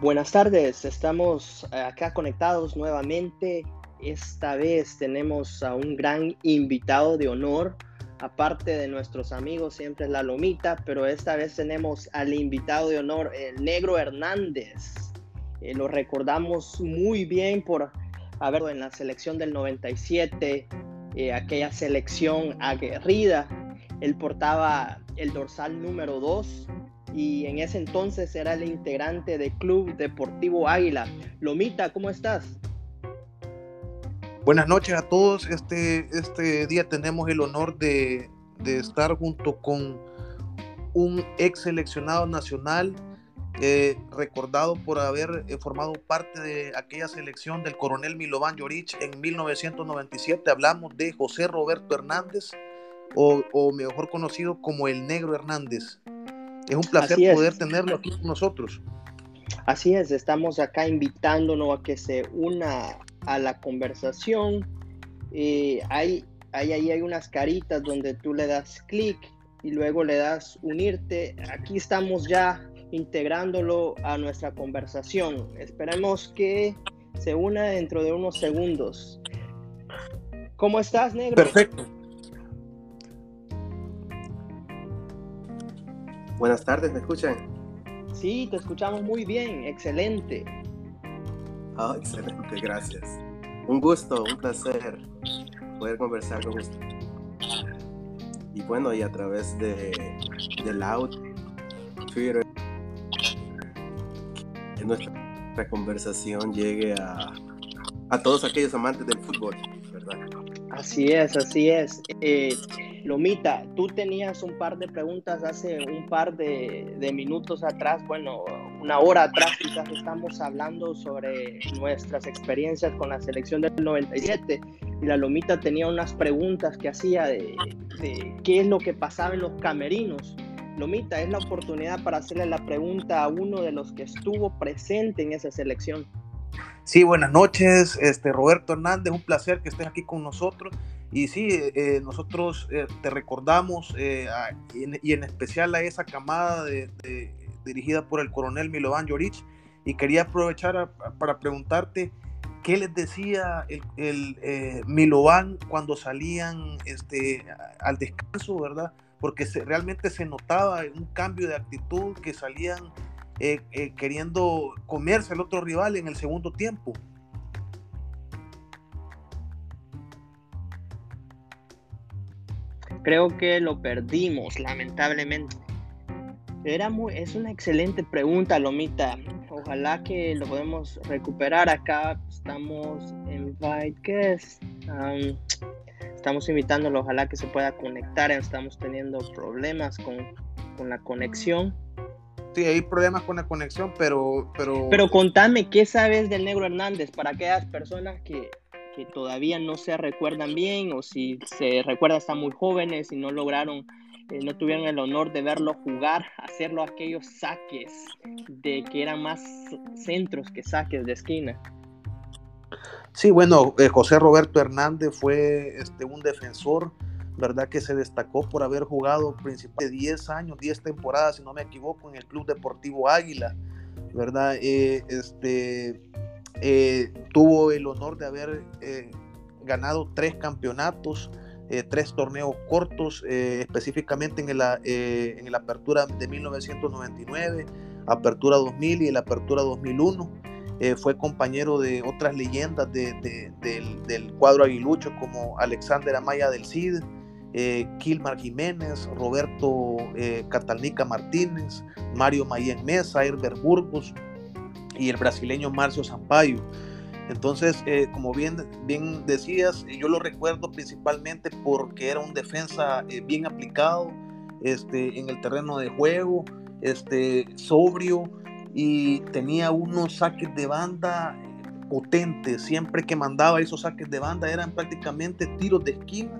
Buenas tardes, estamos acá conectados nuevamente. Esta vez tenemos a un gran invitado de honor, aparte de nuestros amigos, siempre es la Lomita, pero esta vez tenemos al invitado de honor, el Negro Hernández. Eh, lo recordamos muy bien por haberlo en la selección del 97, eh, aquella selección aguerrida. Él portaba el dorsal número 2 y en ese entonces era el integrante del Club Deportivo Águila. Lomita, ¿cómo estás? Buenas noches a todos. Este, este día tenemos el honor de, de estar junto con un ex seleccionado nacional, eh, recordado por haber eh, formado parte de aquella selección del coronel Milovan Yorich en 1997. Hablamos de José Roberto Hernández, o mejor conocido como el Negro Hernández. Es un placer poder tenerlo aquí con nosotros. Así es, estamos acá invitándonos a que se una a la conversación. Eh, hay, hay, ahí hay unas caritas donde tú le das clic y luego le das unirte. Aquí estamos ya integrándolo a nuestra conversación. Esperemos que se una dentro de unos segundos. ¿Cómo estás, negro? Perfecto. Buenas tardes, ¿me escuchan? Sí, te escuchamos muy bien, excelente. Ah, excelente, gracias. Un gusto, un placer poder conversar con usted. Y bueno, y a través de, de Loud, Twitter, que nuestra conversación llegue a, a todos aquellos amantes del fútbol, ¿verdad? Así es, así es. Eh, Lomita, tú tenías un par de preguntas hace un par de, minutos atrás, bueno, una hora atrás quizás estamos hablando sobre nuestras experiencias con la selección del 97 y la Lomita tenía unas preguntas que hacía de, de qué es lo que pasaba en los camerinos. Lomita, es la oportunidad para hacerle la pregunta a uno de los que estuvo presente en esa selección. Sí, buenas noches, este Roberto Hernández, un placer que estés aquí con nosotros. Y sí, eh, nosotros eh, te recordamos eh, y, en, especial a esa camada de, dirigida por el coronel Milovan Jorich. Y quería aprovechar para preguntarte qué les decía el, el Milovan cuando salían este, al descanso, ¿verdad? Porque realmente se notaba un cambio de actitud, que salían eh, eh, queriendo comerse al otro rival en el segundo tiempo. Creo que lo perdimos, lamentablemente. Era muy, es una excelente pregunta, Lomita. Ojalá que lo podemos recuperar. Acá estamos en. Um, estamos invitándolo, ojalá que se pueda conectar. Estamos teniendo problemas con, con la conexión. Sí, hay problemas con la conexión, pero, pero... Pero contame, ¿qué sabes del Negro Hernández para aquellas personas que, que todavía no se recuerdan bien o si se recuerdan están muy jóvenes y no lograron, eh, no tuvieron el honor de verlo jugar, hacerlo aquellos saques de que eran más centros que saques de esquina? Sí, bueno, eh, José Roberto Hernández fue este, un defensor ¿verdad? Que se destacó por haber jugado principalmente 10 años, 10 temporadas, si no me equivoco, en el Club Deportivo Águila, ¿verdad? Eh, este, eh, tuvo el honor de haber eh, ganado tres campeonatos, tres torneos cortos, específicamente en la, en la apertura de 1999, apertura 2000 y la apertura 2001. fue compañero de otras leyendas del, del, cuadro aguilucho como Alexander Amaya del Cid, eh, Kilmar Jiménez, Roberto eh, Catalnica Martínez, Mario Mayen Mesa, Herbert Burgos y el brasileño Marcio Sampaio. Entonces, eh, como bien, bien decías, yo lo recuerdo principalmente porque era un defensa bien aplicado este, en el terreno de juego, este, sobrio y tenía unos saques de banda potentes. Siempre que mandaba esos saques de banda eran prácticamente tiros de esquina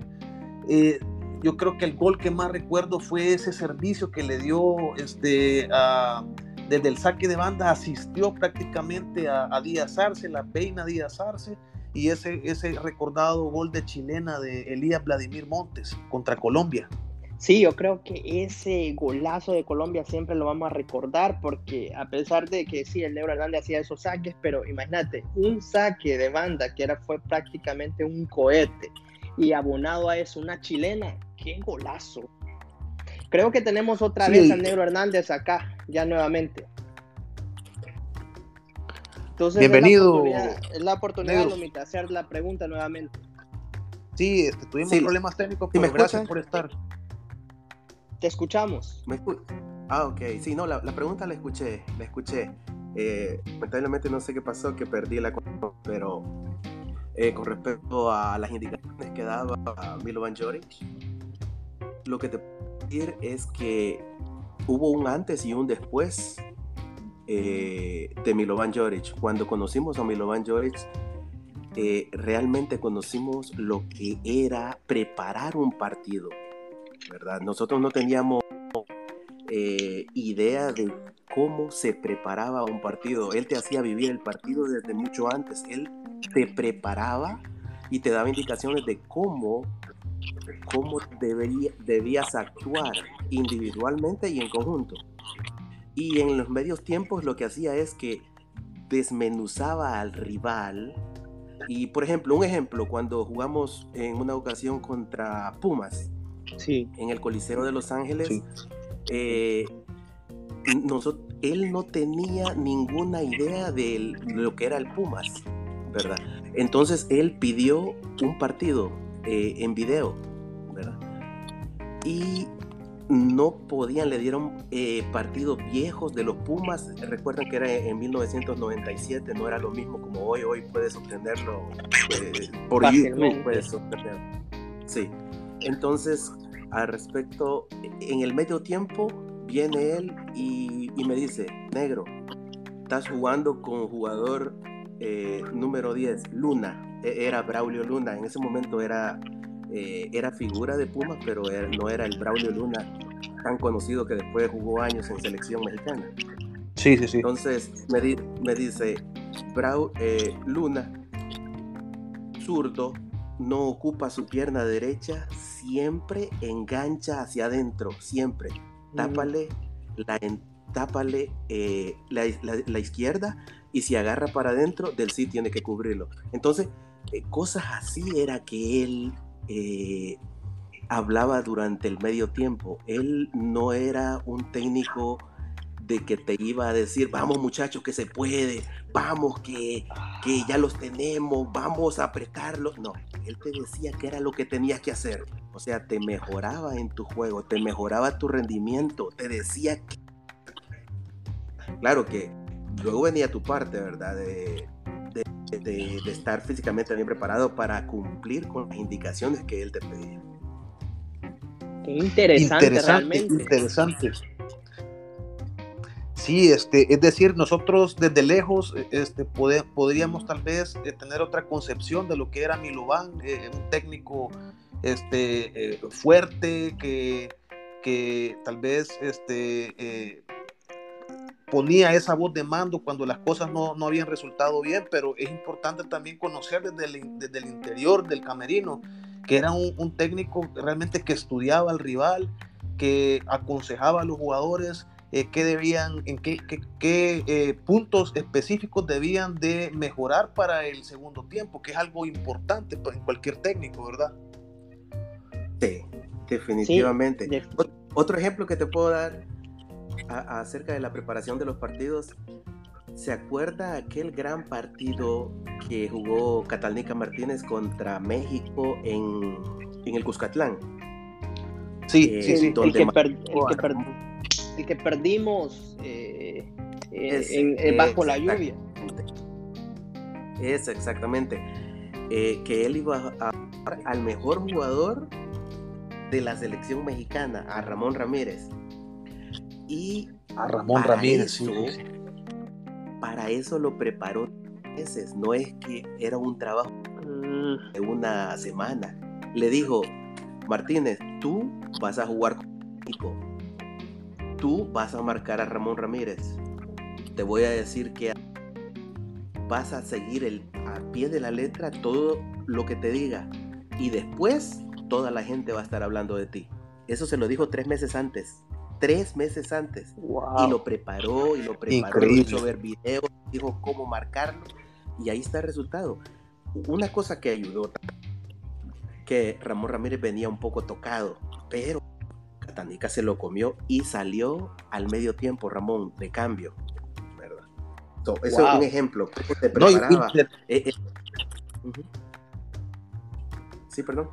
eh, yo creo que el gol que más recuerdo fue ese servicio que le dio este, desde el saque de banda, asistió prácticamente a, Díaz Arce, la peina Díaz Arce, y ese, ese recordado gol de chilena de Elías Vladimir Montes contra Colombia. Sí, yo creo que ese golazo de Colombia siempre lo vamos a recordar porque a pesar de que sí, el Negro Hernández hacía esos saques, pero imagínate, un saque de banda que era, fue prácticamente un cohete y abonado a eso una chilena, qué golazo. Creo que tenemos otra vez al Negro Hernández acá, ya nuevamente. Entonces, Bienvenido. Es la oportunidad, de hacer la pregunta nuevamente. Sí, este, tuvimos problemas técnicos, pero gracias por estar. Te escuchamos. ah, ok. Sí, no, la, pregunta la escuché, la escuché. Eh, lamentablemente no sé qué pasó, que perdí la pero eh, con respecto a las indicaciones que daba Milovan Joric, lo que te es que hubo un antes y un después eh, de Milovan Joric. Cuando conocimos a Milovan Joric, realmente conocimos lo que era preparar un partido ¿verdad? Nosotros no teníamos eh, idea de cómo se preparaba un partido. Él te hacía vivir el partido desde mucho antes. Él te preparaba y te daba indicaciones de cómo, cómo debería, debías actuar individualmente y en conjunto. Y en los medios tiempos lo que hacía es que desmenuzaba al rival. Y por ejemplo, un ejemplo, cuando jugamos en una ocasión contra Pumas, en el Coliseo de Los Ángeles, eh, él no tenía ninguna idea de lo que era el Pumas, ¿verdad? Entonces él pidió un partido eh, en video, ¿verdad? Y no podían, le dieron eh, partidos viejos de los Pumas. Recuerden que era en 1997, no era lo mismo como hoy. Hoy puedes obtenerlo por YouTube, puedes obtenerlo. Sí. Entonces, al respecto, en el medio tiempo viene él y, me dice, negro, estás jugando con jugador eh, número 10, Luna, e, era Braulio Luna, en ese momento era, eh, era figura de Pumas, pero no era el Braulio Luna tan conocido que después jugó años en selección mexicana. Sí, sí, sí. Entonces me, me dice, Brau, eh, Luna, zurdo, no ocupa su pierna derecha, siempre engancha hacia adentro, siempre. Mm. Tápale, la, tápale eh, la, izquierda y si agarra para adentro, del sí tiene que cubrirlo. Entonces, eh, cosas así era que él eh, hablaba durante el medio tiempo. Él no era un técnico de que te iba a decir, vamos muchachos, que se puede, vamos, que, que ya los tenemos, vamos a apretarlos. No, él te decía que era lo que tenías que hacer. O sea, te mejoraba en tu juego, te mejoraba tu rendimiento, te decía que... Claro que luego venía tu parte, ¿verdad? De, estar físicamente bien preparado para cumplir con las indicaciones que él te pedía. Qué interesante, interesante Interesante. Sí, este, es decir, nosotros desde lejos este, podríamos tal vez eh, tener otra concepción de lo que era Milovan, eh, un técnico este, eh, fuerte que, que, tal vez este, ponía esa voz de mando cuando las cosas no, no, habían resultado bien, pero es importante también conocer desde el, desde el interior del camerino que era un, un técnico realmente que estudiaba al rival, que aconsejaba a los jugadores eh, qué debían, en qué, qué, eh, puntos específicos debían de mejorar para el segundo tiempo, que es algo importante en cualquier técnico, ¿verdad? Sí, definitivamente. Otro ejemplo que te puedo dar acerca de la preparación de los partidos, ¿se acuerda aquel gran partido que jugó Catalnica Martínez contra México en, en el Cuscatlán? Sí, sí, sí. el que, el que perdimos eh, eh, bajo la lluvia. Es exactamente. Eh, que él iba a, al mejor jugador de la selección mexicana, a Ramón Ramírez. Y a Ramón Ramírez, Para eso lo preparó meses, no es que era un trabajo de una semana. Le dijo, Martínez, tú vas a jugar con México tú vas a marcar a Ramón Ramírez. Te voy a decir que vas a seguir el, a pie de la letra todo lo que te diga. Y después toda la gente va a estar hablando de ti. Eso se lo dijo tres meses antes. Tres meses antes. Y lo preparó, y lo preparó, hizo ver videos, dijo cómo marcarlo. Y ahí está el resultado. Una cosa que ayudó, que Ramón Ramírez venía un poco tocado, pero Catanica se lo comió y salió al medio tiempo, Ramón, de cambio. ¿verdad? eso es un ejemplo. Eh, eh, Sí, perdón.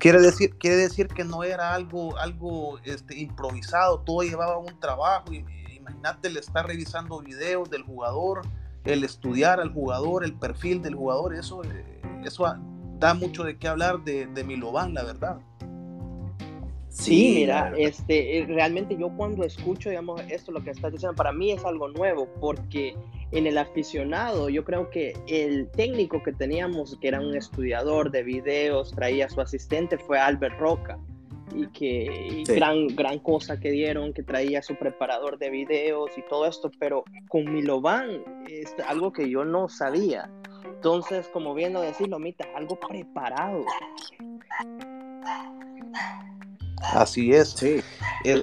Quiere decir, quiere decir que no era algo, algo este, improvisado, todo llevaba un trabajo. Imagínate el estar revisando videos del jugador, el estudiar al jugador, el perfil del jugador, eso, eh, eso da mucho de qué hablar de, de Milovan, la verdad. Sí, mira, este, eh, realmente yo cuando escucho, digamos, esto, lo que estás diciendo, para mí es algo nuevo, porque en el aficionado, yo creo que el técnico que teníamos, que era un estudiador de videos, traía a su asistente, fue Albert Roca, y que gran, gran cosa que dieron, que traía su preparador de videos y todo esto, pero con Milovan es algo que yo no sabía. Entonces, como viendo decirlo, Mita, algo preparado. Así es. Sí. Eh,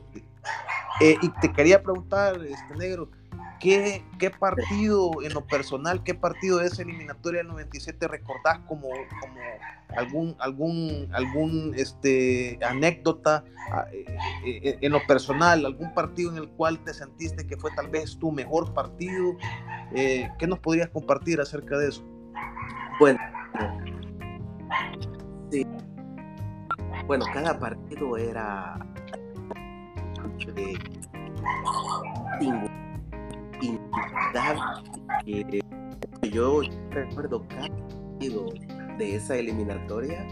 y te quería preguntar, este negro, ¿qué, ¿qué, partido en lo personal, qué partido de esa eliminatoria del 97 recordás como, algún, algún, algún este, anécdota ah, eh, eh, en lo personal, algún partido en el cual te sentiste que fue tal vez tu mejor partido? ¿Qué nos podrías compartir acerca de eso? Bueno, sí, bueno, cada partido era eh, yo recuerdo cada partido de esa eliminatoria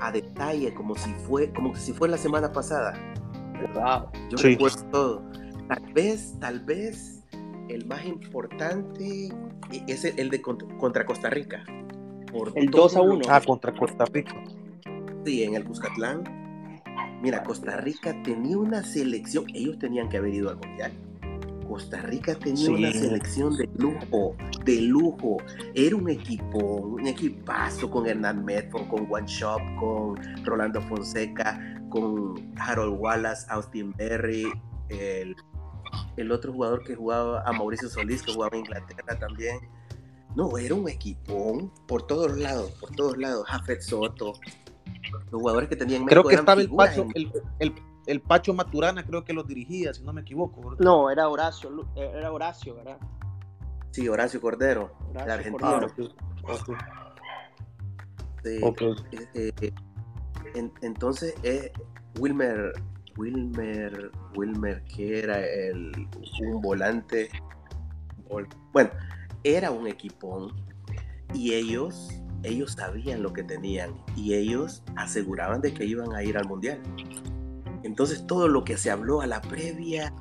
a detalle como si fue como si fue la semana pasada. Wow. Yo recuerdo todo. Tal vez, tal vez el más importante es el de contra Costa Rica. el 2 a 1. Ah, contra Costa Rica en el Cuscatlán. Mira, Costa Rica tenía una selección, ellos tenían que haber ido al Mundial. Costa Rica tenía una selección de lujo, de lujo. Era un equipo, un equipazo con Hernán Medford, con One Shop, con Rolando Fonseca, con Harold Wallace, Austin Berry, el, el otro jugador que jugaba, a Mauricio Solís, que jugaba en Inglaterra también. No, era un equipón por todos lados, por todos lados. Jafet Soto, los jugadores que tenían Creo que estaba el Pacho, el, el, Pacho Maturana, creo que los dirigía, si no me equivoco. No, era Horacio, era Horacio, ¿verdad? Sí, Horacio Cordero, de Argentina. entonces, eh, Wilmer, Wilmer, Wilmer, que era el, un volante, bueno, era un equipón y ellos ellos sabían lo que tenían y ellos aseguraban de que iban a ir al mundial. Entonces todo lo que se habló a la previa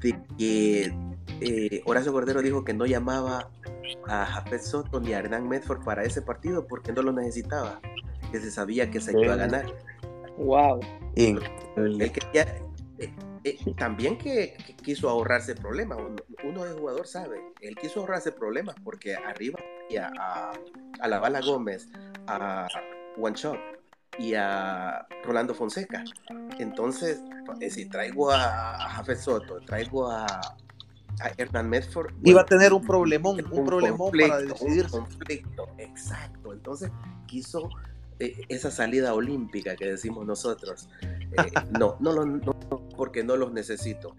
de que eh, Horacio Cordero dijo que no llamaba a Jafet Soto ni a Hernán Medford para ese partido porque no lo necesitaba, que se sabía que se iba a ganar. Wow. Él quería, eh, eh, también que, quiso ahorrarse problemas. Uno, de jugador sabe, él quiso ahorrarse problemas porque arriba a, a la Bala Gómez, a One Shot y a Rolando Fonseca. Entonces, eh, si traigo a Jafet Soto, traigo a, a Hernán Medford. Iba a tener un problemón, un, problemón para decidir. Un conflicto, exacto. Entonces, quiso eh, esa salida olímpica que decimos nosotros. no, no, no, no, porque no los necesito.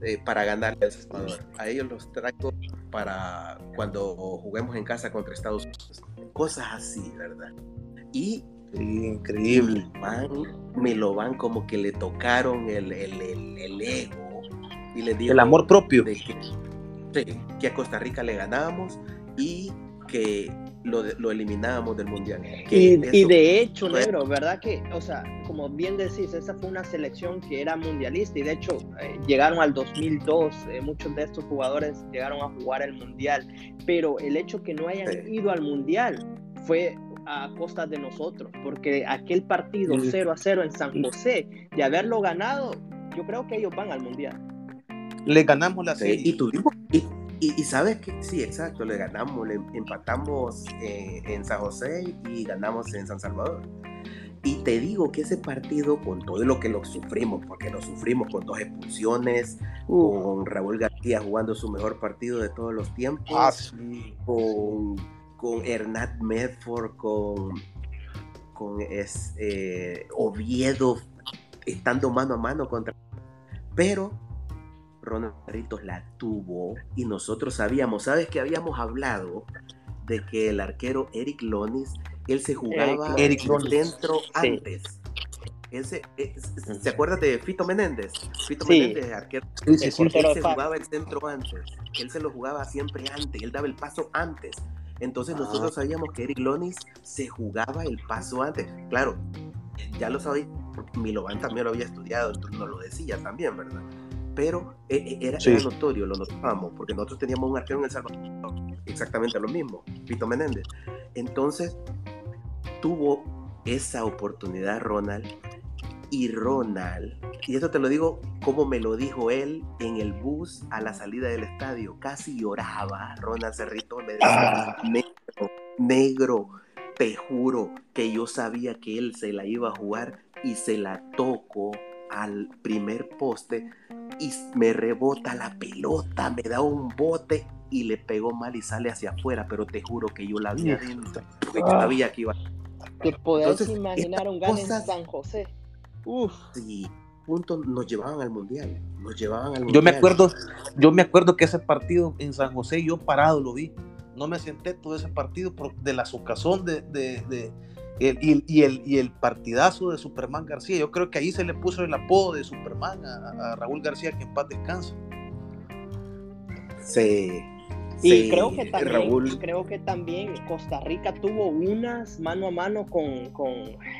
Eh, para ganar El Salvador. A ellos los traigo para cuando juguemos en casa contra Estados Unidos. Cosas así, ¿verdad? Y increíble. me lo van como que le tocaron el, el, el, ego y le el amor propio. que, que a Costa Rica le ganamos y que lo, lo eliminábamos del mundial. y, de hecho, negro, ¿verdad? Que, o sea, como bien decís, esa fue una selección que era mundialista y de hecho eh, llegaron al 2002, eh, muchos de estos jugadores llegaron a jugar el mundial, pero el hecho que no hayan ido al mundial fue a costa de nosotros, porque aquel partido 0 a 0 en San José, de haberlo ganado, yo creo que ellos van al mundial. Le ganamos la serie. y tuvimos, y, sabes que sí, exacto, le ganamos, le empatamos eh, en San José y ganamos en San Salvador. Y te digo que ese partido, con todo lo que lo sufrimos, porque lo sufrimos con dos expulsiones, con Raúl García jugando su mejor partido de todos los tiempos, Ah, con, con Hernán Medford, con, con es, eh, Oviedo estando mano a mano contra. Pero Ronald Ritos la tuvo y nosotros sabíamos, ¿sabes que habíamos hablado de que el arquero Eric Lonis, él se jugaba Eric el Lonis. centro Sí. antes? Él se, eh, ¿Se de Fito Menéndez? Fito Sí. Menéndez, arquero Sí, él se jugaba el centro antes. Él se lo jugaba siempre antes. Él daba el paso antes. Entonces Ah. nosotros sabíamos que Eric Lonis se jugaba el paso antes. Claro, ya lo sabía. Milovan también lo había estudiado, entonces nos lo decía también, ¿verdad? Pero eh, eh, era, Sí. era notorio, lo notábamos, porque nosotros teníamos un arquero en El Salvador, exactamente lo mismo, Pito Menéndez. Entonces, tuvo esa oportunidad Ronald y Ronald, y esto te lo digo como me lo dijo él en el bus a la salida del estadio, casi lloraba Ronald Cerrito, me decía, Ah. negro, negro, te juro que yo sabía que él se la iba a jugar y se la toco al primer poste y me rebota la pelota, me da un bote y le pegó mal y sale hacia afuera, pero te juro que yo la vi adentro, porque Ah. sabía que iba ¿Te podés Entonces, imaginar un en San José? Uf. y puntos nos llevaban al mundial, nos llevaban al mundial. Yo me acuerdo, yo me acuerdo que ese partido en San José yo parado lo vi. No me senté todo ese partido por, de la socazón de, de, de- el- y, y el, y el partidazo de Superman García. Yo creo que ahí se le puso el apodo de Superman a, a Raúl García, que en paz descanse. Sí. Y sí, creo que también, Raúl, creo que también Costa Rica tuvo unas mano a mano con, con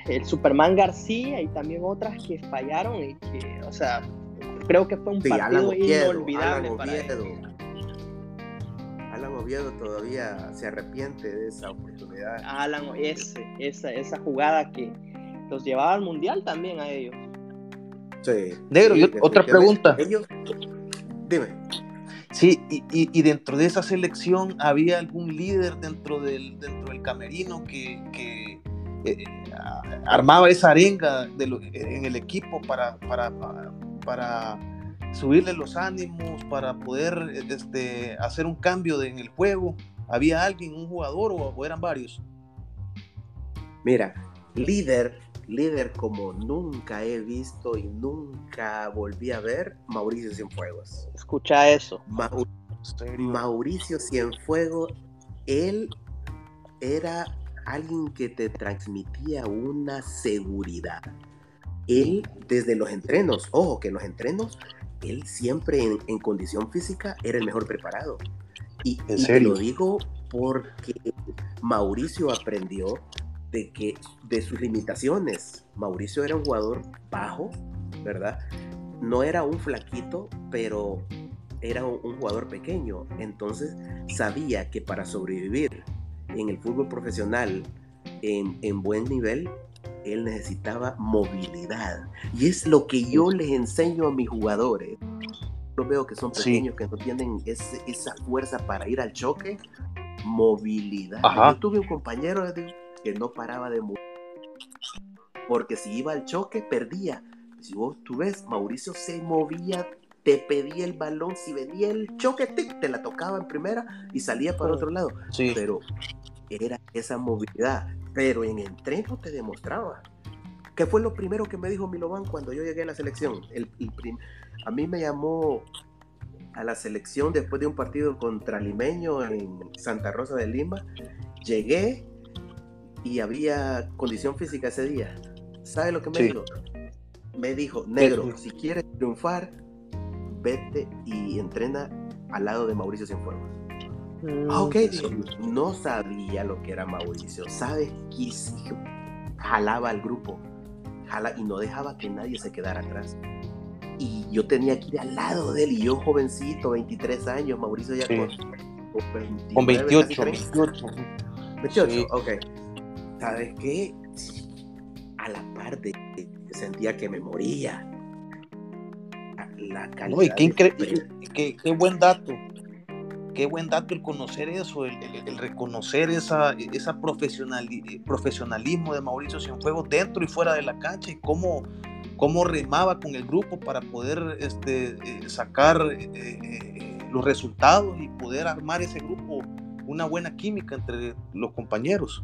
el Superman García y también otras que fallaron y que, o sea, creo que fue un sí, Alan partido Oviedo, inolvidable Alan para ellos. Oviedo. Alan Oviedo todavía se arrepiente de esa oportunidad. Alan, ese, esa, esa jugada que los llevaba al mundial también a ellos. Sí, Negro, sí, yo- otra pregunta. Ellos, dime. Sí, y, y- y dentro de esa selección había algún líder dentro del, dentro del camerino que, que, eh, a- armaba esa arenga de lo- en el equipo para, para, para, subirle los ánimos, para poder eh, este, hacer un cambio de- en el juego. ¿Había alguien, un jugador o eran varios? Mira, líder, líder como nunca he visto y nunca volví a ver, Mauricio Cienfuegos. Escucha eso. Mau- ¿Serio? Mauricio Cienfuegos, él era alguien que te transmitía una seguridad. Él, desde los entrenos, ojo, que en los entrenos, él siempre en, en condición física era el mejor preparado. Y, ¿En y te serio? lo digo porque Mauricio aprendió de que de sus limitaciones. Mauricio era un jugador bajo, ¿verdad? No era un flaquito, pero era un, un jugador pequeño. Entonces sabía que para sobrevivir en el fútbol profesional en, en buen nivel, él necesitaba movilidad. Y es lo que yo les enseño a mis jugadores. Yo veo que son Sí. pequeños, que no tienen ese- esa fuerza para ir al choque. Movilidad. Ajá. Yo tuve un compañero de- que no paraba de mover. Porque si iba al choque, perdía. Si vos tú ves, Mauricio se movía, te pedía el balón. Si venía el choque, tic, te la tocaba en primera y salía para otro lado Sí. pero era esa movilidad. Pero en entreno te demostraba. ¿Qué fue lo primero que me dijo Milovan cuando yo llegué a la selección? El, el prim- a mí me llamó a la selección después de un partido contra Limeño en Santa Rosa de Lima. Llegué y había condición física ese día. ¿Sabe lo que me Sí. dijo? Me dijo, negro, si quieres triunfar, vete y entrena al lado de Mauricio Cienfuegos. Ah, ok, no sabía lo que era Mauricio. ¿Sabes qué? Sí, Jalaba al grupo jala, y no dejaba que nadie se quedara atrás. Y yo tenía que ir al lado de él, y yo jovencito, 23 años, Mauricio ya Sí. con, con 29, Con casi 28, 30. 28. 28, Sí. ok. ¿Sabes qué? A la par de sentía que me moría. La calidad No, y qué, de incre- pre- qué- qué buen dato. qué buen dato el conocer eso, el, reconocer esa, esa profesionalismo de Mauricio Cienfuegos dentro y fuera de la cancha y cómo, cómo remaba con el grupo para poder este, eh, sacar eh, eh, los resultados y poder armar ese grupo, una buena química entre los compañeros.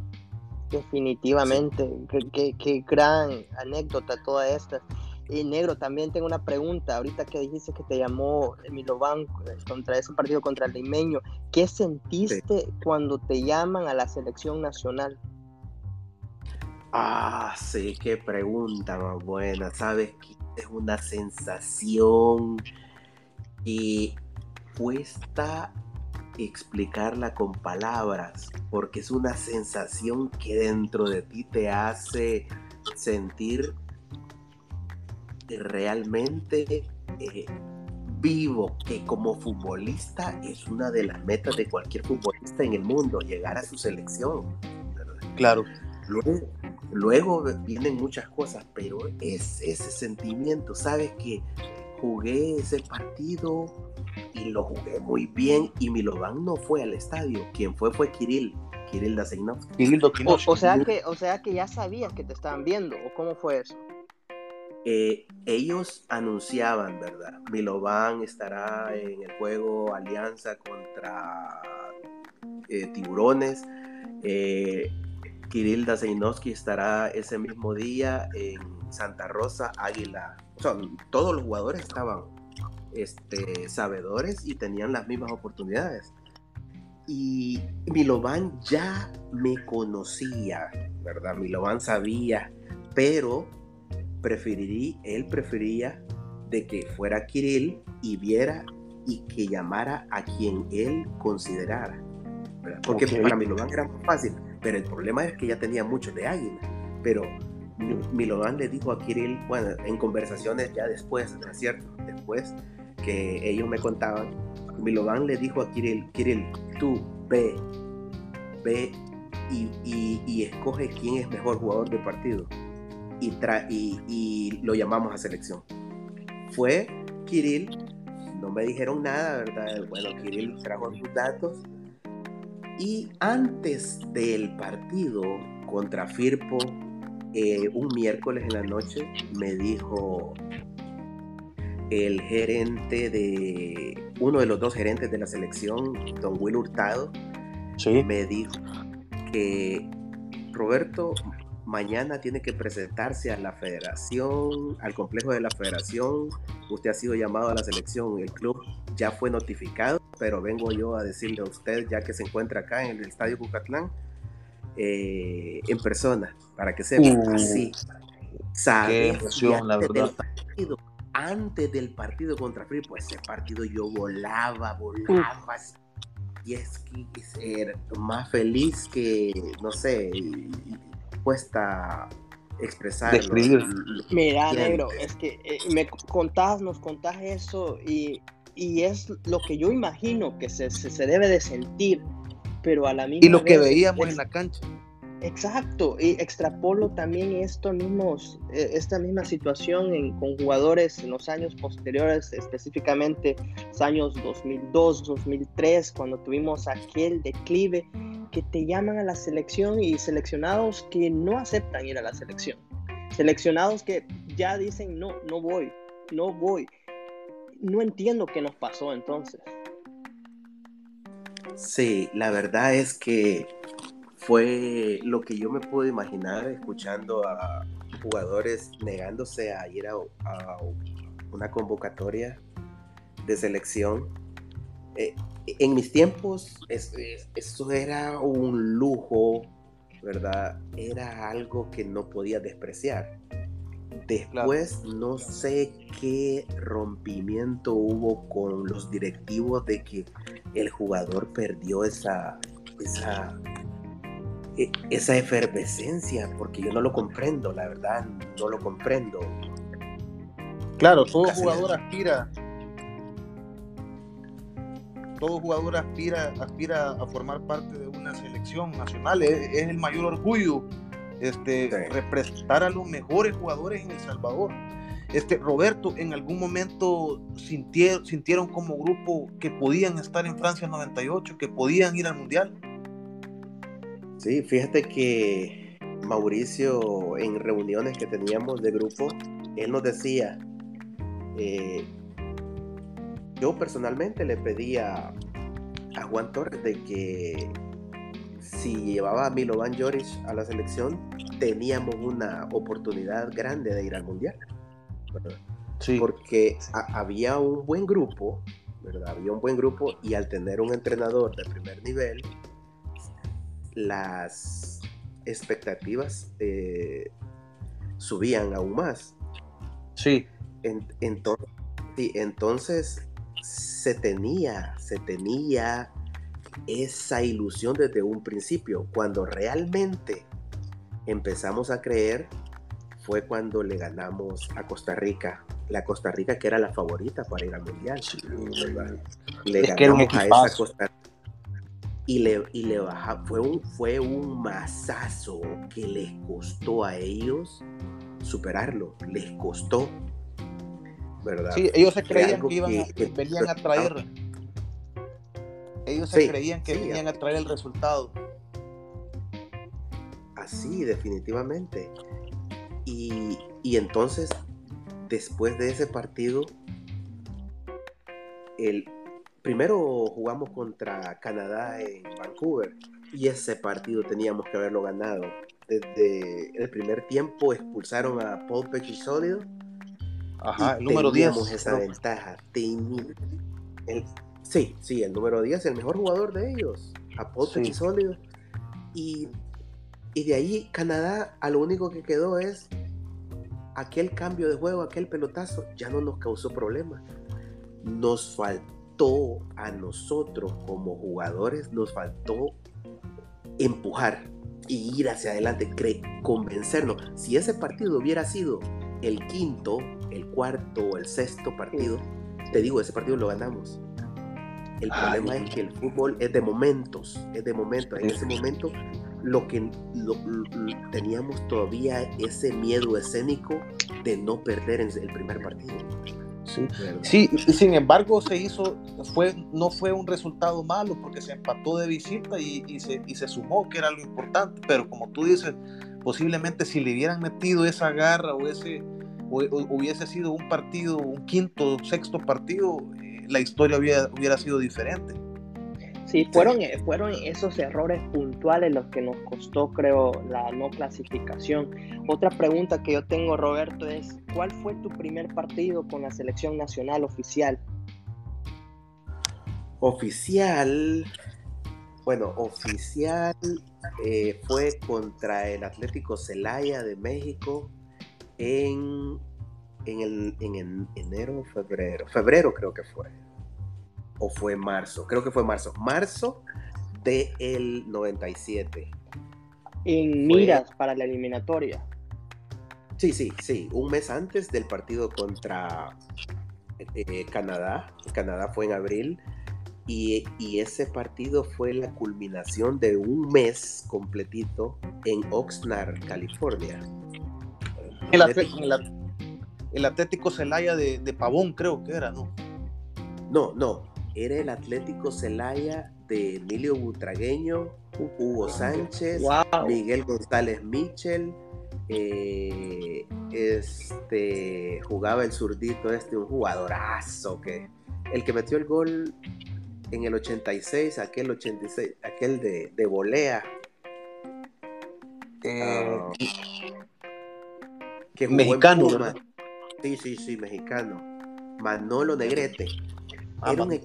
Definitivamente, qué, qué gran anécdota toda esta. Y negro, también tengo una pregunta. Ahorita que dijiste que te llamó Milovan eh, contra ese partido contra el limeño, ¿qué sentiste cuando te llaman a la selección nacional? Ah, sí, qué pregunta más buena. Sabes que es una sensación y cuesta explicarla con palabras, porque es una sensación que dentro de ti te hace sentir realmente eh, vivo, que como futbolista es una de las metas de cualquier futbolista en el mundo, llegar a su selección. Claro. Luego, vienen muchas cosas, pero es ese sentimiento, sabes que jugué ese partido y lo jugué muy bien y Milovan no fue al estadio, quien fue fue Kirill, Kirill Daseinovsky. O, o, sea que, o sea que ya sabías que te estaban viendo, ¿o cómo fue eso? Eh, ellos anunciaban, ¿verdad? Milovan estará en el juego Alianza contra eh, Tiburones. Eh, Kirill Daseinovsky estará ese mismo día en Santa Rosa, Águila. O sea, todos los jugadores estaban este, sabedores y tenían las mismas oportunidades. Y Milovan ya me conocía, ¿verdad? Milovan sabía, pero preferiría, él prefería de que fuera Kirill y viera y que llamara a quien él considerara. Porque para Milovan era más fácil, pero el problema es que ya tenía mucho de águila. Pero Milovan le dijo a Kirill, bueno, en conversaciones ya después, ¿no es cierto? Después que ellos me contaban, Milovan le dijo a Kirill, Kirill, tú ve, ve y, y escoge quién es mejor jugador del partido y, y, lo llamamos a selección. Fue Kirill, no me dijeron nada, ¿verdad? Bueno, Kirill trajo sus datos y antes del partido contra Firpo, eh, un miércoles en la noche, me dijo el gerente de, uno de los dos gerentes de la selección, don Will Hurtado, me dijo que Roberto, mañana tiene que presentarse a la federación, al complejo de la federación. Usted ha sido llamado a la selección, el club ya fue notificado, pero vengo yo a decirle a usted, ya que se encuentra acá en el Estadio Cucatlán, eh, en persona, para que sepa. Uh, así, sabe, la verdad. Antes del partido contra Free, pues ese partido yo volaba, volaba. Y es que ser más feliz que, no sé, cuesta expresar. Mira, negro, es que eh, me contás, nos contás eso y, y, es lo que yo imagino que se, se, debe de sentir, pero a la misma Y lo que veíamos en la cancha. Exacto, y extrapolo también esto mismos, eh, esta misma situación con jugadores en los años posteriores, específicamente los años 2002, 2003, cuando tuvimos aquel declive que te llaman a la selección y seleccionados que no aceptan ir a la selección. Seleccionados que ya dicen, no, no voy, no voy. No entiendo qué nos pasó entonces. Sí, la verdad es que fue lo que yo me pude imaginar escuchando a jugadores negándose a ir a, una convocatoria de selección. Eh, en mis tiempos eso era un lujo, ¿verdad? Era algo que no podía despreciar. Después no sé qué rompimiento hubo con los directivos de que el jugador perdió esa, esa, esa efervescencia, porque yo no lo comprendo, la verdad, no lo comprendo. Claro, todo jugador aspira todo jugador aspira, aspira a formar parte de una selección nacional, es, el mayor orgullo este, representar a los mejores jugadores en El Salvador. Este, Roberto, ¿en algún momento sintieron, sintieron como grupo que podían estar en Francia 98, que podían ir al Mundial? Sí, fíjate que Mauricio en reuniones que teníamos de grupo, él nos decía, eh, yo personalmente le pedía a Juan Torres de que si llevaba a Milovan Joric a la selección, teníamos una oportunidad grande de ir al Mundial. Sí. Porque había un buen grupo, ¿verdad? Había un buen grupo y al tener un entrenador de primer nivel, las expectativas eh, subían aún más. Sí. entonces, sí, entonces se tenía, se tenía esa ilusión desde un principio. Cuando realmente empezamos a creer fue cuando le ganamos a Costa Rica. La Costa Rica que era la favorita para ir al Mundial. Le ganamos a esa Costa Rica. Y le, y le baja, fue un, fue un masazo que les costó a ellos superarlo. Les costó. ¿verdad? Sí, ellos se creían que, iban venían a traer. Ellos se creían que venían a traer el resultado. Así, definitivamente. Y, entonces, después de ese partido, el, primero jugamos contra Canadá en Vancouver y ese partido teníamos que haberlo ganado. Desde el primer tiempo expulsaron a Paul Sólido. Ajá, el número 10. esa ventaja. El, sí, sí, el número 10, el mejor jugador de ellos, a Paul sí. Sólido. Y y de ahí Canadá a lo único que quedó es aquel cambio de juego, aquel pelotazo, ya no nos causó problema. Nos faltó a nosotros como jugadores, nos faltó empujar y ir hacia adelante, convencernos. Si ese partido hubiera sido el quinto, el cuarto o el sexto partido, te digo, ese partido lo ganamos. El problema es que el fútbol es de momentos, es de momentos. En ese momento lo que teníamos todavía ese miedo escénico de no perder en el primer partido. Sí, sí, sin embargo se hizo, fue, no fue un resultado malo porque se empató de visita y, y, se, y se sumó que era lo importante, pero como tú dices, posiblemente si le hubieran metido esa garra o ese o, hubiese sido un partido, un quinto, sexto partido, eh, la historia hubiera, hubiera sido diferente. Sí, fueron, eh, fueron esos errores puntuales los que nos costó, creo, la no clasificación. Otra pregunta que yo tengo, Roberto, es, ¿cuál fue tu primer partido con la selección nacional oficial? Oficial, bueno, oficial eh, fue contra el Atlético Celaya de México en, en, el, en enero, febrero, febrero creo que fue o fue marzo, creo que fue marzo, marzo del el 97. En miras para la eliminatoria. Sí, sí, sí, un mes antes del partido contra eh, Canadá, Canadá fue en abril, y, ese partido fue la culminación de un mes completito en Oxnard, California. El, Atlético, Celaya de, de Pavón, creo que era, ¿no? No, no, era el Atlético Celaya de Emilio Butragueño, Hugo Sánchez, Miguel González Michel, eh, este jugaba el zurdito este, un jugadorazo que el que metió el gol en el 86, aquel 86, aquel de, de volea. Eh, ah, mexicano, Sí, sí, sí, mexicano. Manolo Negrete. Era un,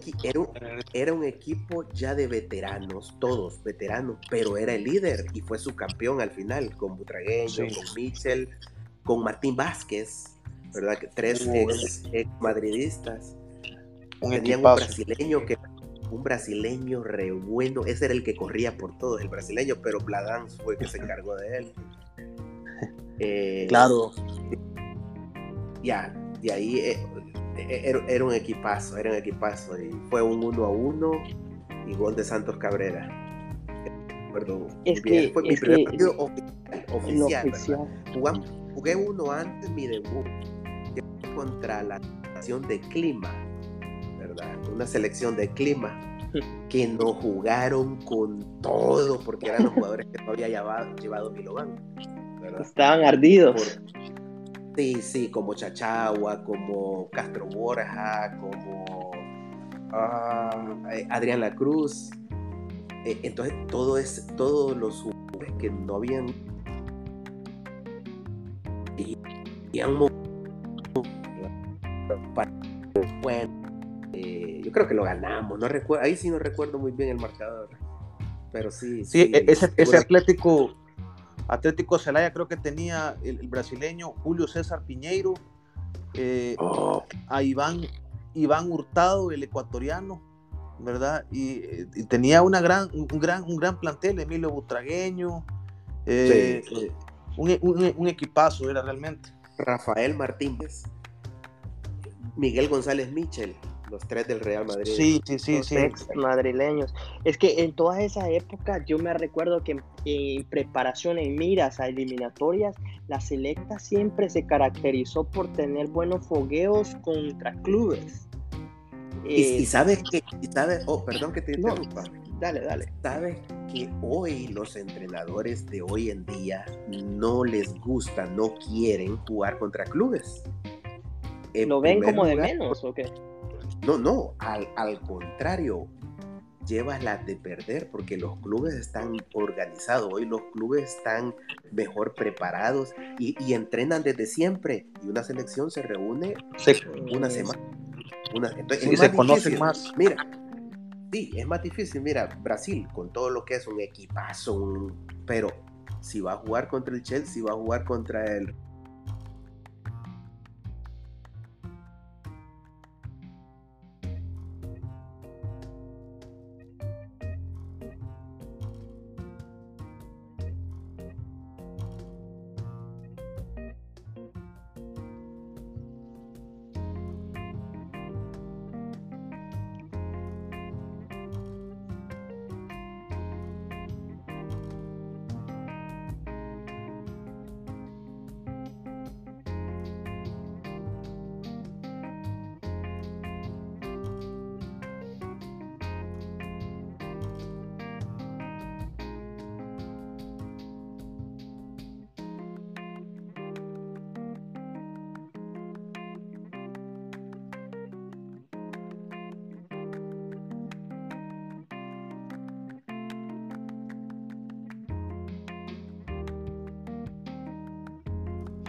era, un, equipo ya de veteranos, todos veteranos, pero era el líder y fue su campeón al final, con Butragueño, con Mitchell, con Martín Vázquez, ¿verdad? Tres ex, madridistas. Un Tenían un brasileño que un brasileño re bueno, ese era el que corría por todos, el brasileño, pero Bladán fue el que se encargó de él. Eh, claro. Ya, de ahí eh, e-, era, un equipazo, era un equipazo. Y fue un uno a uno y gol de Santos Cabrera. Perdón. fue mi primer partido oficial. oficial, jugué uno antes mi debut. contra la selección de clima, ¿verdad? Una selección de clima que no jugaron con todo porque eran los jugadores que no había llevado, llevado Milovan. Estaban ardidos. sí, sí, como Chachagua, como Castro Borja, como ah, eh, Adrián La Cruz. Eh, entonces, todo es, todos los jugadores que no habían. Y, y han bueno, eh, yo creo que lo ganamos. No recuerdo, ahí sí no recuerdo muy bien el marcador. Pero sí. Sí, e-, ese, ese Atlético, Atlético Celaya creo que tenía el, brasileño Julio César Piñeiro, eh, oh. a Iván, Iván Hurtado, el ecuatoriano, ¿verdad? Y, tenía una gran, un, gran, un gran plantel, Emilio Butragueño, eh, un, un, equipazo era realmente. Rafael Martínez, Miguel González Michel, los tres del Real Madrid. Sí, sí, sí, sí. Ex madrileños. Es que en toda esa época yo me recuerdo que en, preparación, en miras a eliminatorias, la selecta siempre se caracterizó por tener buenos fogueos contra clubes. y, eh, sabes que, sabes, oh, perdón que te interrumpa. dale, dale. Sabes que hoy los entrenadores de hoy en día no les gusta, no quieren jugar contra clubes. ¿Lo ven como de menos o qué? No, no, al, al contrario, llevas la de perder porque los clubes están organizados, hoy los clubes están mejor preparados y, entrenan desde siempre y una selección se reúne una semana. Una, entonces, y se conocen más. Mira, sí, es más difícil. Mira, Brasil, con todo lo que es un equipazo, pero si va a jugar contra el Chelsea, va a jugar contra el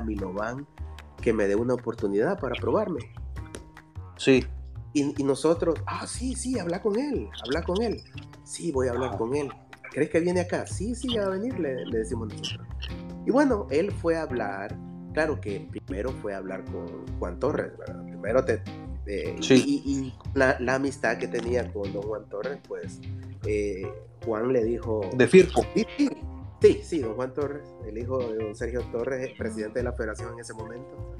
Milovan que me dé una oportunidad para probarme. Sí. Y, nosotros, ah, sí, sí, habla con él, habla con él. Sí, voy a hablar con él. ¿Crees que viene acá? Sí, sí, va a venir, le, decimos nosotros. Y bueno, él fue a hablar, claro que primero fue a hablar con Juan Torres, ¿verdad? Primero te... Eh, sí. Y, la, amistad que tenía con don Juan Torres, pues eh, Juan le dijo... De Firpo. Sí, sí, don Juan Torres, el hijo de don Sergio Torres, presidente de la federación en ese momento,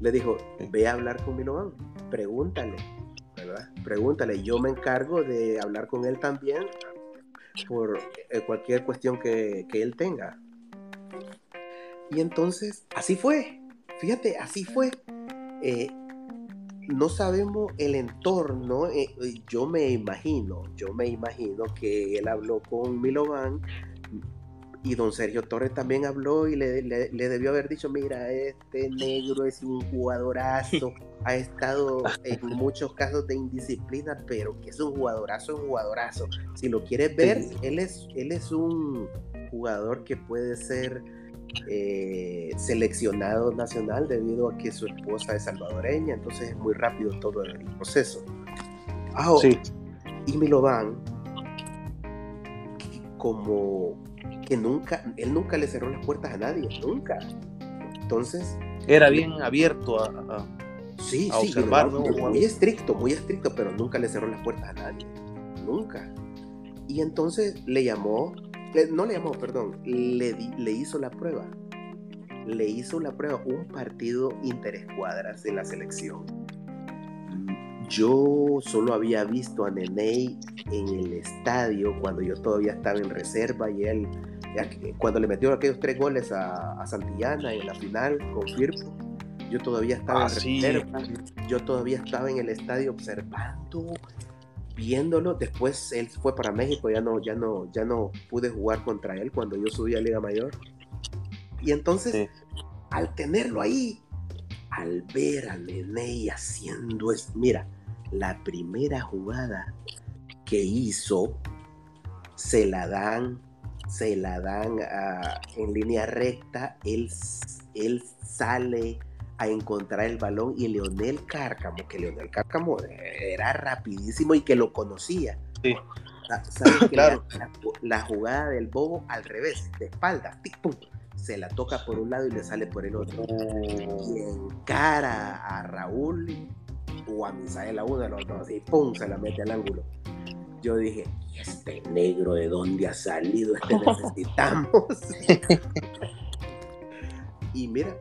le dijo, ve a hablar con Milovan, pregúntale, ¿verdad? Pregúntale, yo me encargo de hablar con él también por eh, cualquier cuestión que, él tenga. Y entonces, así fue, fíjate, así fue. Eh, no sabemos el entorno, eh, yo me imagino, yo me imagino que él habló con Milovan y don Sergio Torres también habló y le, debió haber dicho, mira, este negro es un jugadorazo, ha estado en muchos casos de indisciplina, pero que es un jugadorazo, un jugadorazo. Si lo quieres ver, él, es, él es un jugador que puede ser eh, seleccionado nacional debido a que su esposa es salvadoreña, entonces es muy rápido todo el proceso. Ah, sí. Y Milovan, como que nunca, él nunca le cerró las puertas a nadie, nunca. Entonces... Era bien abierto a, sí, sí, observar. muy, estricto, muy estricto, pero nunca le cerró las puertas a nadie. Nunca. Y entonces le llamó, no le llamó, perdón, le, le hizo la prueba. Le hizo la prueba un partido interescuadras de la selección. Yo solo había visto a Neney en el estadio cuando yo todavía estaba en reserva y él cuando le metió aquellos tres goles a, Santillana en la final con Firpo, yo todavía estaba en ah, yo todavía estaba en el estadio observando, viéndolo. Después él fue para México, ya no, ya no, ya no pude jugar contra él cuando yo subí a Liga Mayor. Y entonces, al tenerlo ahí, al ver a Nene haciendo es, mira, la primera jugada que hizo, se la dan se la dan en línea recta, él, él sale a encontrar el balón y Leonel Cárcamo, que Leonel Cárcamo era rapidísimo y que lo conocía. Sí. claro. la, jugada del bobo al revés, de espalda, se la toca por un lado y le sale por el otro. Y encara a Raúl o a Misael a uno de los dos y pum, se la mete al ángulo yo dije, este negro de dónde ha salido? Este necesitamos. y mira,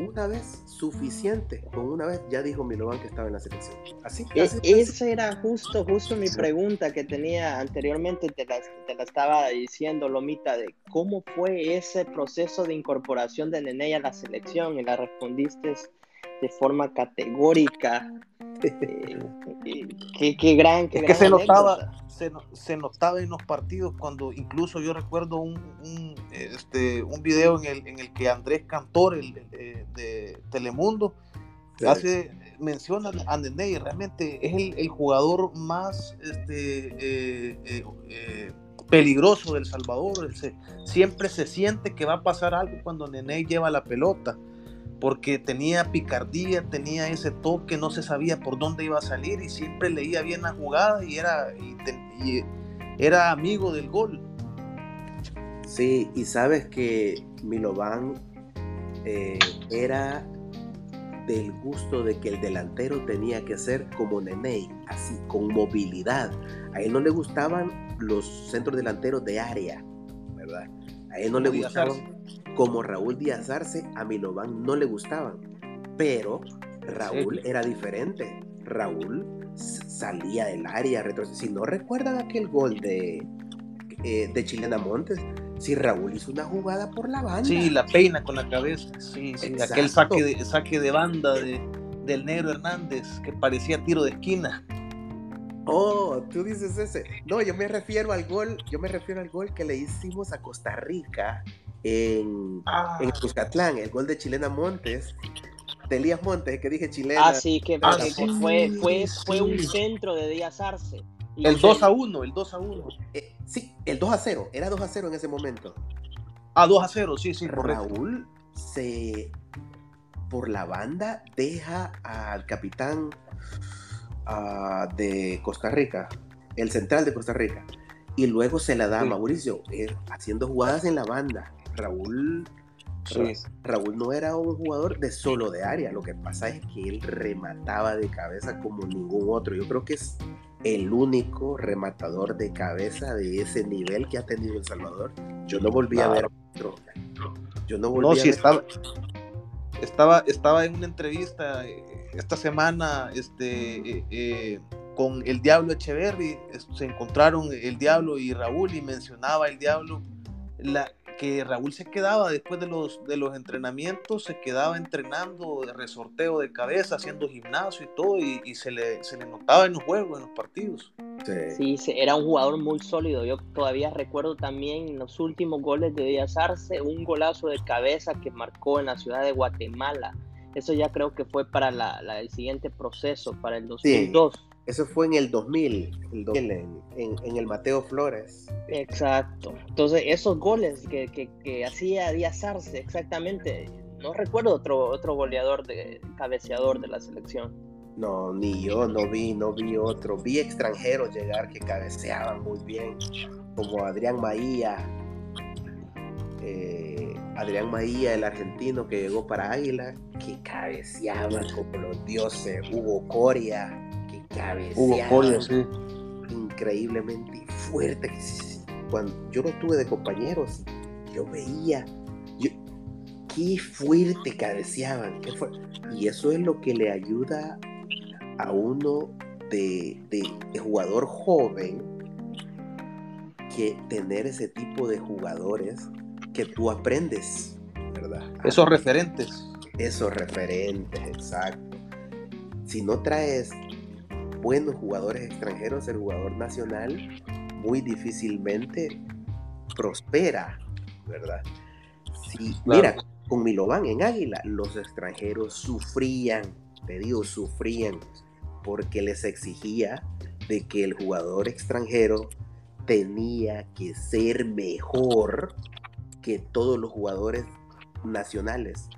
una vez suficiente, con una vez ya dijo Milovan que estaba en la selección. Así, que Esa era justo, justo mi pregunta que tenía anteriormente, te la, te la estaba diciendo, Lomita, de cómo fue ese proceso de incorporación de Nene a la selección y la respondiste de forma categórica. qué, qué, gran, qué es que se notaba, se, notaba en los partidos cuando incluso yo recuerdo un, un, este, un video en el, en el que Andrés Cantor, el, de, Telemundo, hace menciona a Nene y realmente es el, el jugador más este, eh, eh, eh, peligroso del Salvador. siempre se siente que va a pasar algo cuando Nene lleva la pelota porque tenía picardía, tenía ese toque, no se sabía por dónde iba a salir y siempre leía bien la jugada y era, y, era amigo del gol. Sí, y sabes que Milovan eh, era del gusto de que el delantero tenía que ser como Nene, así con movilidad. A él no le gustaban los centros delanteros de área, ¿verdad? A él no le gustaban como Raúl Díaz Arce, a Milovan no le gustaban, pero Raúl era diferente. Raúl salía del área, si no recuerdan aquel gol de, eh, de Chilena Montes, si Raúl hizo una jugada por la banda. Sí, la peina con la cabeza, sí, sí aquel saque de, saque de banda de, del negro Hernández que parecía tiro de esquina. Oh, tú dices ese. No, yo me refiero al gol, yo me refiero al gol que le hicimos a Costa Rica en, ah. en Cuscatlán, el gol de Chilena Montes, de Elías Montes, que dije chilena. Ah, sí, que, ah, fue, fue, fue un centro de Díaz Arce. El 2 a 1, el 2 a 1. Eh, sí, el 2 a 0, era 2 a 0 en ese momento. Ah, 2 a 0, sí, sí. Raúl se, por la banda, deja al capitán uh, de Costa Rica, el central de Costa Rica, y luego se la da a Mauricio, eh, haciendo jugadas en la banda. Raúl, Raúl no era un jugador de solo de área, lo que pasa es que él remataba de cabeza como ningún otro. Yo creo que es el único rematador de cabeza de ese nivel que ha tenido El Salvador. Yo no volví a ver otro. Yo no volví a ver estaba, estaba, estaba en una entrevista eh, esta semana este, eh, eh, con el Diablo Echeverry. Se encontraron el Diablo y Raúl y mencionaba el Diablo la, que Raúl se quedaba después de los, de los entrenamientos, se quedaba entrenando de resorteo de cabeza, haciendo gimnasio y todo, y, se, le, se, le, notaba en los juegos, en los partidos. Sí. era un jugador muy sólido. Yo todavía recuerdo también los últimos goles de Díaz Arce, un golazo de cabeza que marcó en la ciudad de Guatemala. Eso ya creo que fue para la, el siguiente proceso, para el 2002. Eso fue en el 2000, en, el Mateo Flores. Exacto. Entonces, esos goles que, que, hacía Díaz Arce, exactamente. No recuerdo otro, otro goleador, de, cabeceador de la selección. No, ni yo, no vi, no vi otro. Vi extranjeros llegar que cabeceaban muy bien, como Adrián Maía, eh, Adrián Maía, el argentino que llegó para Águila, que cabeceaba como los dioses, Hugo Coria. Hugo Coria, sí. Increíblemente fuerte. Cuando yo lo tuve de compañeros, yo veía, yo, qué fuerte cabeceaban, qué fuerte. Y eso es lo que le ayuda a uno de, de jugador joven que tener ese tipo de jugadores que tú aprendes, ¿verdad? Esos referentes. Esos referentes, exacto. Si no traes buenos jugadores extranjeros, el jugador nacional muy difícilmente prospera, ¿verdad? Si, Mira, con Milovan en Águila, los extranjeros sufrían, te digo, sufrían, porque les exigía de que el jugador extranjero tenía que ser mejor que todos los jugadores nacionales.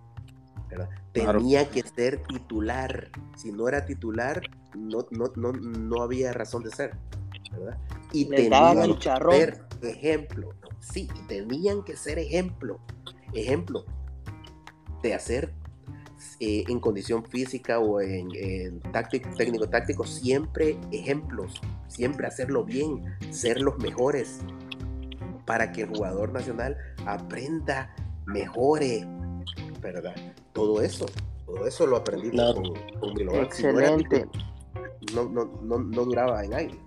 Tenía que ser titular. Si no era titular, no, no, no, no había razón de ser. Y tenían que ser ejemplo. Sí, tenían que ser ejemplo. Ejemplo de hacer eh, en condición física o en, en táctico, técnico táctico, siempre ejemplos, siempre hacerlo bien, ser los mejores para que el jugador nacional aprenda, mejore, ¿verdad? Todo eso, todo eso lo aprendí con, con Excelente. No, no, no, no, duraba en aire.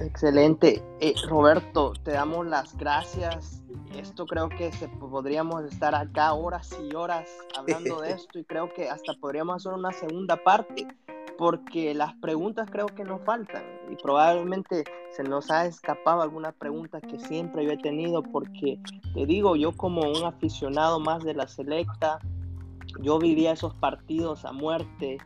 Excelente. Eh, Roberto, te damos las gracias. Esto creo que se, podríamos estar acá horas y horas hablando de esto y creo que hasta podríamos hacer una segunda parte porque las preguntas creo que nos faltan y probablemente se nos ha escapado alguna pregunta que siempre yo he tenido porque te digo, yo como un aficionado más de la selecta, yo vivía esos partidos a muerte,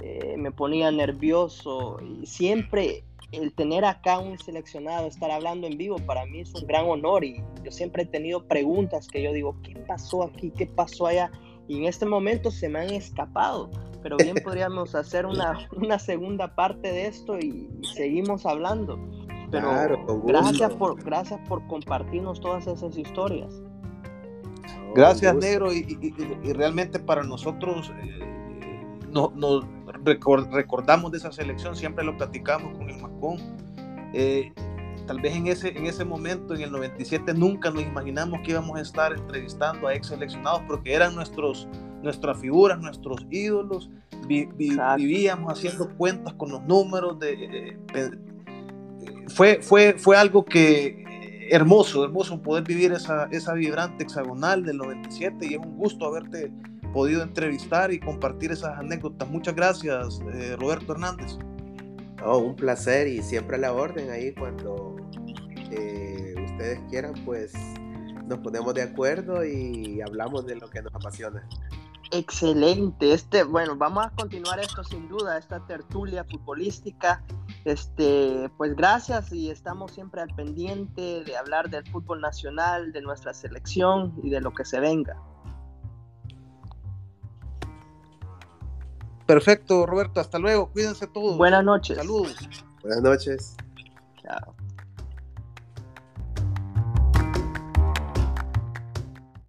eh, me ponía nervioso y siempre el tener acá un seleccionado, estar hablando en vivo, para mí es un gran honor y yo siempre he tenido preguntas que yo digo, ¿qué pasó aquí? ¿Qué pasó allá? Y en este momento se me han escapado pero bien podríamos hacer una, una segunda parte de esto y, seguimos hablando. Pero gracias, por, gracias por compartirnos todas esas historias. Gracias, Negro, y, realmente para nosotros eh, nos recordamos de esa selección, siempre lo platicamos con el Macón. Eh, tal vez en ese, en ese momento, en el 97, nunca nos imaginamos que íbamos a estar entrevistando a ex seleccionados porque eran nuestros, nuestras figuras, nuestros ídolos. vivíamos haciendo cuentas con los números. De, fue, fue, fue algo que hermoso, hermoso poder vivir esa, esa vibrante hexagonal del 97 y es un gusto haberte podido entrevistar y compartir esas anécdotas. Muchas gracias, eh, Roberto Hernández. Oh, un placer y siempre a la orden ahí cuando eh, ustedes quieran, pues nos ponemos de acuerdo y hablamos de lo que nos apasiona. Excelente, este, bueno, vamos a continuar esto sin duda, esta tertulia futbolística. Este, pues gracias y estamos siempre al pendiente de hablar del fútbol nacional, de nuestra selección y de lo que se venga. Perfecto, Roberto. Hasta luego. Cuídense todos. Buenas noches. Saludos. Buenas noches. Chao.